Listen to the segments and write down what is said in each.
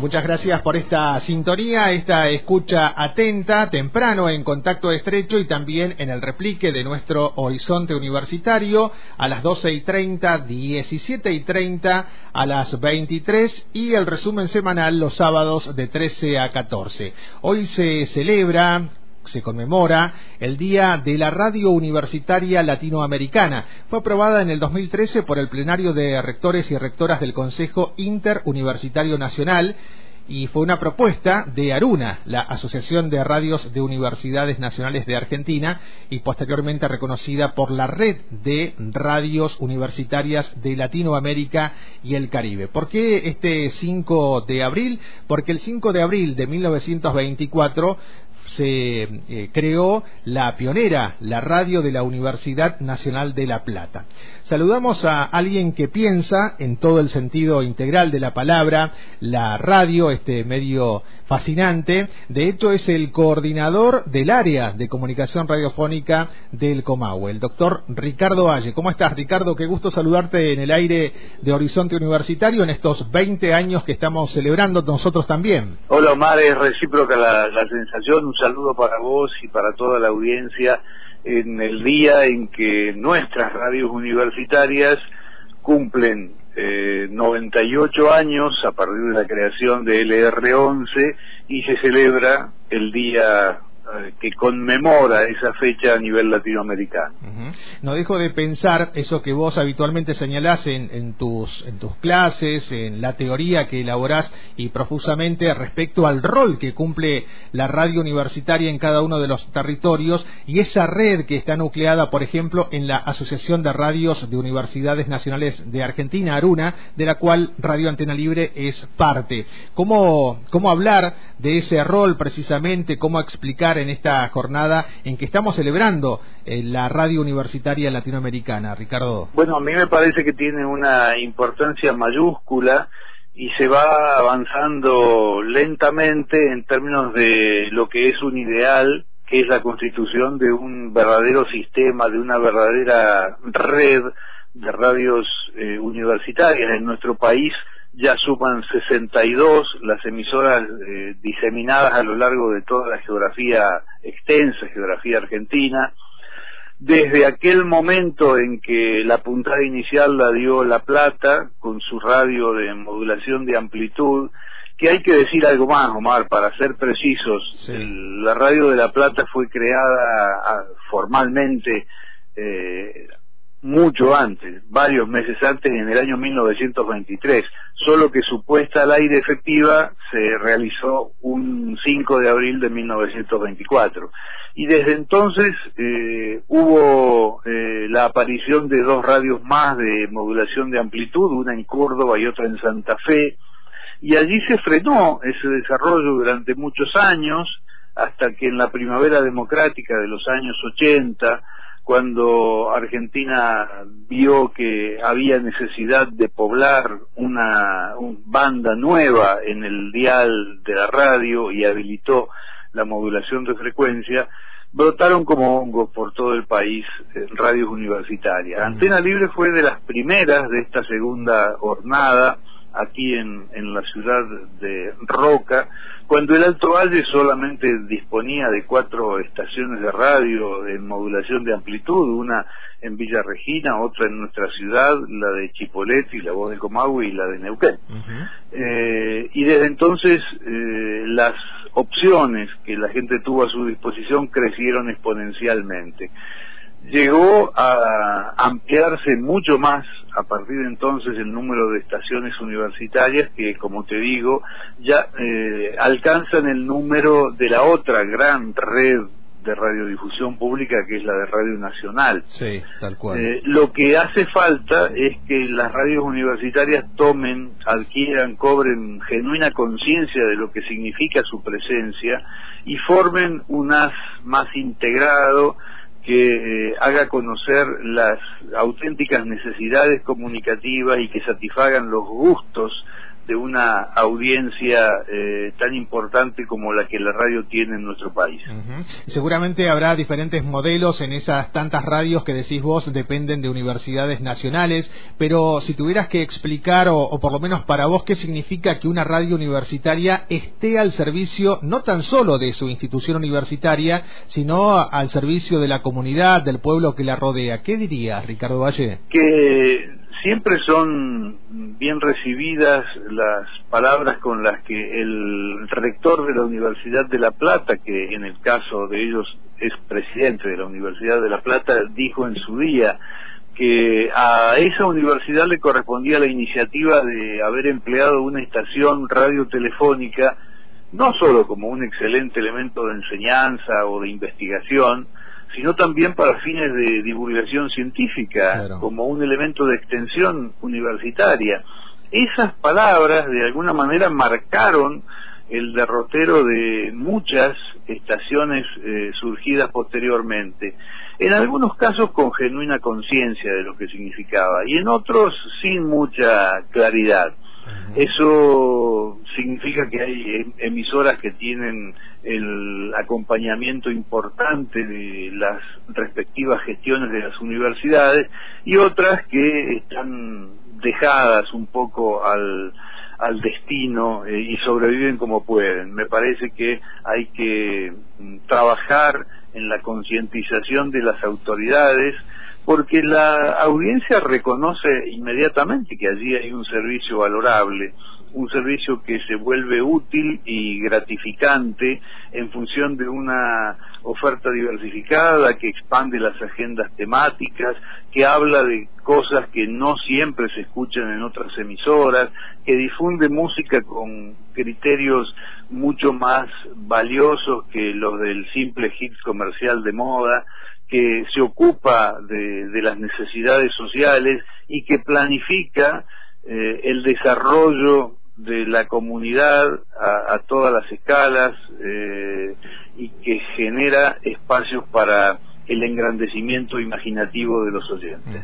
Muchas gracias por esta sintonía, esta escucha atenta, temprano en contacto estrecho y también en el replique de nuestro horizonte universitario a las 12 y 30, 17 y 30, a las 23 y el resumen semanal los sábados de 13 a 14. Hoy se celebra se conmemora el Día de la Radio Universitaria Latinoamericana. Fue aprobada en el 2013 por el plenario de rectores y rectoras del Consejo Interuniversitario Nacional y fue una propuesta de Aruna, la Asociación de Radios de Universidades Nacionales de Argentina, y posteriormente reconocida por la Red de Radios Universitarias de Latinoamérica y el Caribe. ¿Por qué este 5 de abril? Porque el 5 de abril de 1924 se eh, creó la pionera, la radio de la Universidad Nacional de La Plata. Saludamos a alguien que piensa en todo el sentido integral de la palabra, la radio, este medio fascinante. De hecho, es el coordinador del área de comunicación radiofónica del Comahue, el doctor Ricardo Valle. ¿Cómo estás, Ricardo? Qué gusto saludarte en el aire de Horizonte Universitario en estos 20 años que estamos celebrando nosotros también. Hola, Omar, es recíproca la, sensación. Saludo para vos y para toda la audiencia en el día en que nuestras radios universitarias cumplen eh, 98 años a partir de la creación de LR11 y se celebra el día que conmemora esa fecha a nivel latinoamericano. No dejo de pensar eso que vos habitualmente señalás en, tus, en tus clases, en la teoría que elaborás y profusamente respecto al rol que cumple la radio universitaria en cada uno de los territorios y esa red que está nucleada, por ejemplo, en la Asociación de Radios de Universidades Nacionales de Argentina, Aruna, de la cual Radio Antena Libre es parte. ¿Cómo, cómo hablar de ese rol precisamente? ¿Cómo explicar en esta jornada en que estamos celebrando eh, la radio universitaria latinoamericana, Ricardo? Bueno, a mí me parece que tiene una importancia mayúscula y se va avanzando lentamente en términos de lo que es un ideal, que es la constitución de un verdadero sistema, de una verdadera red de radios eh, universitarias en nuestro país ya suman 62 las emisoras eh, diseminadas a lo largo de toda la geografía extensa, geografía argentina. Desde aquel momento en que la puntada inicial la dio La Plata, con su radio de modulación de amplitud, que hay que decir algo más, Omar, para ser precisos, la radio de La Plata fue creada ah, formalmente eh, mucho antes, varios meses antes, en el año 1923, solo que su puesta al aire efectiva se realizó un 5 de abril de 1924. Y desde entonces eh, hubo eh, la aparición de dos radios más de modulación de amplitud, una en Córdoba y otra en Santa Fe, y allí se frenó ese desarrollo durante muchos años, hasta que en la primavera democrática de los años 80, cuando Argentina vio que había necesidad de poblar una, banda nueva en el dial de la radio y habilitó la modulación de frecuencia, brotaron como hongos por todo el país radios universitarias. Antena Libre fue de las primeras de esta segunda jornada aquí en, en la ciudad de Roca, cuando el Alto Valle solamente disponía de cuatro estaciones de radio en modulación de amplitud, una en Villa Regina, otra en nuestra ciudad, la de Chipoleti, la voz de Comahue y la de Neuquén. eh, y desde entonces eh, las opciones que la gente tuvo a su disposición crecieron exponencialmente llegó a ampliarse mucho más a partir de entonces el número de estaciones universitarias que, como te digo, ya eh, alcanzan el número de la otra gran red de radiodifusión pública que es la de Radio Nacional. Sí, tal cual. Eh, lo que hace falta es que las radios universitarias tomen, adquieran, cobren genuina conciencia de lo que significa su presencia y formen un as más integrado que eh, haga conocer las auténticas necesidades comunicativas y que satisfagan los gustos de una audiencia eh, tan importante como la que la radio tiene en nuestro país. Seguramente habrá diferentes modelos en esas tantas radios que decís vos dependen de universidades nacionales, pero si tuvieras que explicar, o, o por lo menos para vos, qué significa que una radio universitaria esté al servicio no tan solo de su institución universitaria, sino al servicio de la comunidad, del pueblo que la rodea. ¿Qué dirías, Ricardo Valle? Que siempre son bien recibidas las palabras con las que el rector de la Universidad de La Plata, que en el caso de ellos es presidente de la Universidad de La Plata, dijo en su día que a esa universidad le correspondía la iniciativa de haber empleado una estación radiotelefónica no solo como un excelente elemento de enseñanza o de investigación, sino también para fines de divulgación científica, como un elemento de extensión universitaria. Esas palabras de alguna manera marcaron el derrotero de muchas estaciones eh, surgidas posteriormente, en algunos casos con genuina conciencia de lo que significaba y en otros sin mucha claridad. Eso significa que hay emisoras que tienen el acompañamiento importante de las respectivas gestiones de las universidades y otras que están dejadas un poco al, al destino eh, y sobreviven como pueden. Me parece que hay que mm, trabajar en la concientización de las autoridades porque la audiencia reconoce inmediatamente que allí hay un servicio valorable un servicio que se vuelve útil y gratificante en función de una oferta diversificada que expande las agendas temáticas, que habla de cosas que no siempre se escuchan en otras emisoras, que difunde música con criterios mucho más valiosos que los del simple hit comercial de moda, que se ocupa de, las necesidades sociales y que planifica eh, el desarrollo de la comunidad a, todas las escalas eh, y que genera espacios para el engrandecimiento imaginativo de los oyentes.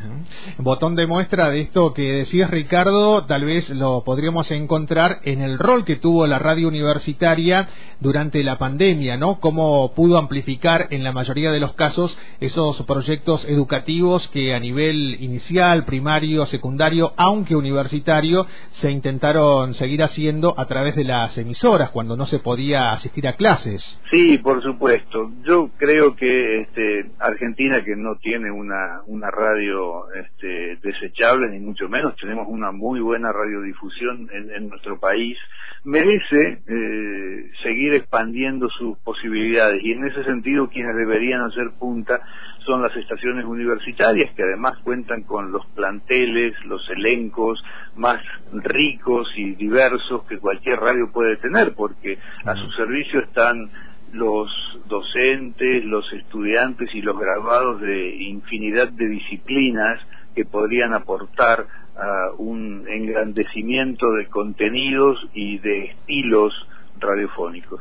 Botón de muestra de esto que decías Ricardo, tal vez lo podríamos encontrar en el rol que tuvo la radio universitaria durante la pandemia, ¿no? Cómo pudo amplificar en la mayoría de los casos esos proyectos educativos que a nivel inicial, primario, secundario, aunque universitario, se intentaron seguir haciendo a través de las emisoras cuando no se podía asistir a clases. Sí, por supuesto. Yo creo que este, Argentina que no tiene una, una radio este, desechable, ni mucho menos, tenemos una muy buena radiodifusión en, en nuestro país, merece eh, seguir expandiendo sus posibilidades. Y en ese sentido quienes deberían hacer punta son las estaciones universitarias que además cuentan con los planteles, los elencos más ricos y diversos que cualquier radio puede tener porque a su servicio están los docentes, los estudiantes y los graduados de infinidad de disciplinas que podrían aportar a un engrandecimiento de contenidos y de estilos radiofónicos.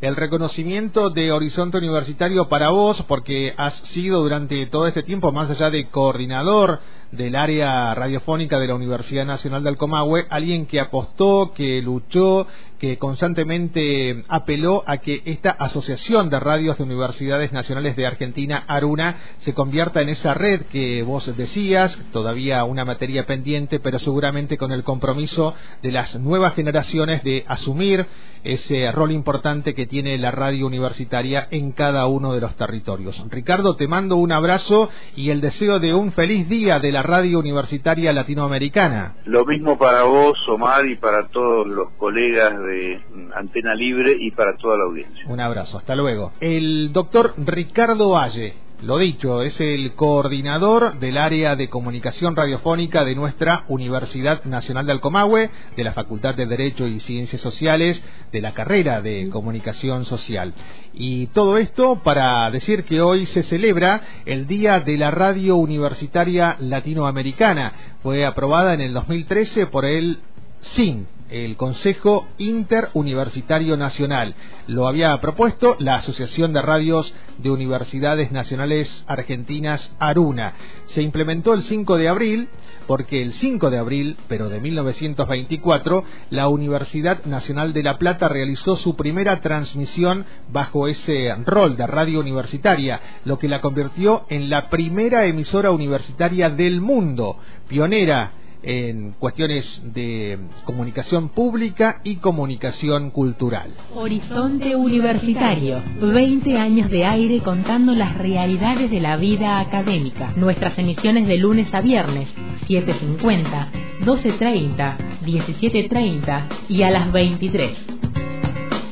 El reconocimiento de Horizonte Universitario para vos, porque has sido durante todo este tiempo, más allá de coordinador del área radiofónica de la Universidad Nacional del Comahue, alguien que apostó, que luchó, que constantemente apeló a que esta Asociación de Radios de Universidades Nacionales de Argentina, Aruna, se convierta en esa red que vos decías, todavía una materia pendiente, pero seguramente con el compromiso de las nuevas generaciones de asumir ese rol importante que tiene la radio universitaria en cada uno de los territorios. Ricardo, te mando un abrazo y el deseo de un feliz día de la radio universitaria latinoamericana. Lo mismo para vos, Omar, y para todos los colegas de Antena Libre y para toda la audiencia. Un abrazo, hasta luego. El doctor Ricardo Valle lo dicho, es el coordinador del área de comunicación radiofónica de nuestra Universidad Nacional de Alcomahue, de la Facultad de Derecho y Ciencias Sociales, de la carrera de comunicación social. Y todo esto para decir que hoy se celebra el Día de la Radio Universitaria Latinoamericana. Fue aprobada en el 2013 por el SIN, el Consejo Interuniversitario Nacional. Lo había propuesto la Asociación de Radios de Universidades Nacionales Argentinas, ARUNA. Se implementó el 5 de abril porque el 5 de abril, pero de 1924, la Universidad Nacional de La Plata realizó su primera transmisión bajo ese rol de radio universitaria, lo que la convirtió en la primera emisora universitaria del mundo, pionera en cuestiones de comunicación pública y comunicación cultural. Horizonte Universitario, 20 años de aire contando las realidades de la vida académica. Nuestras emisiones de lunes a viernes, 7.50, 12.30, 17.30 y a las 23.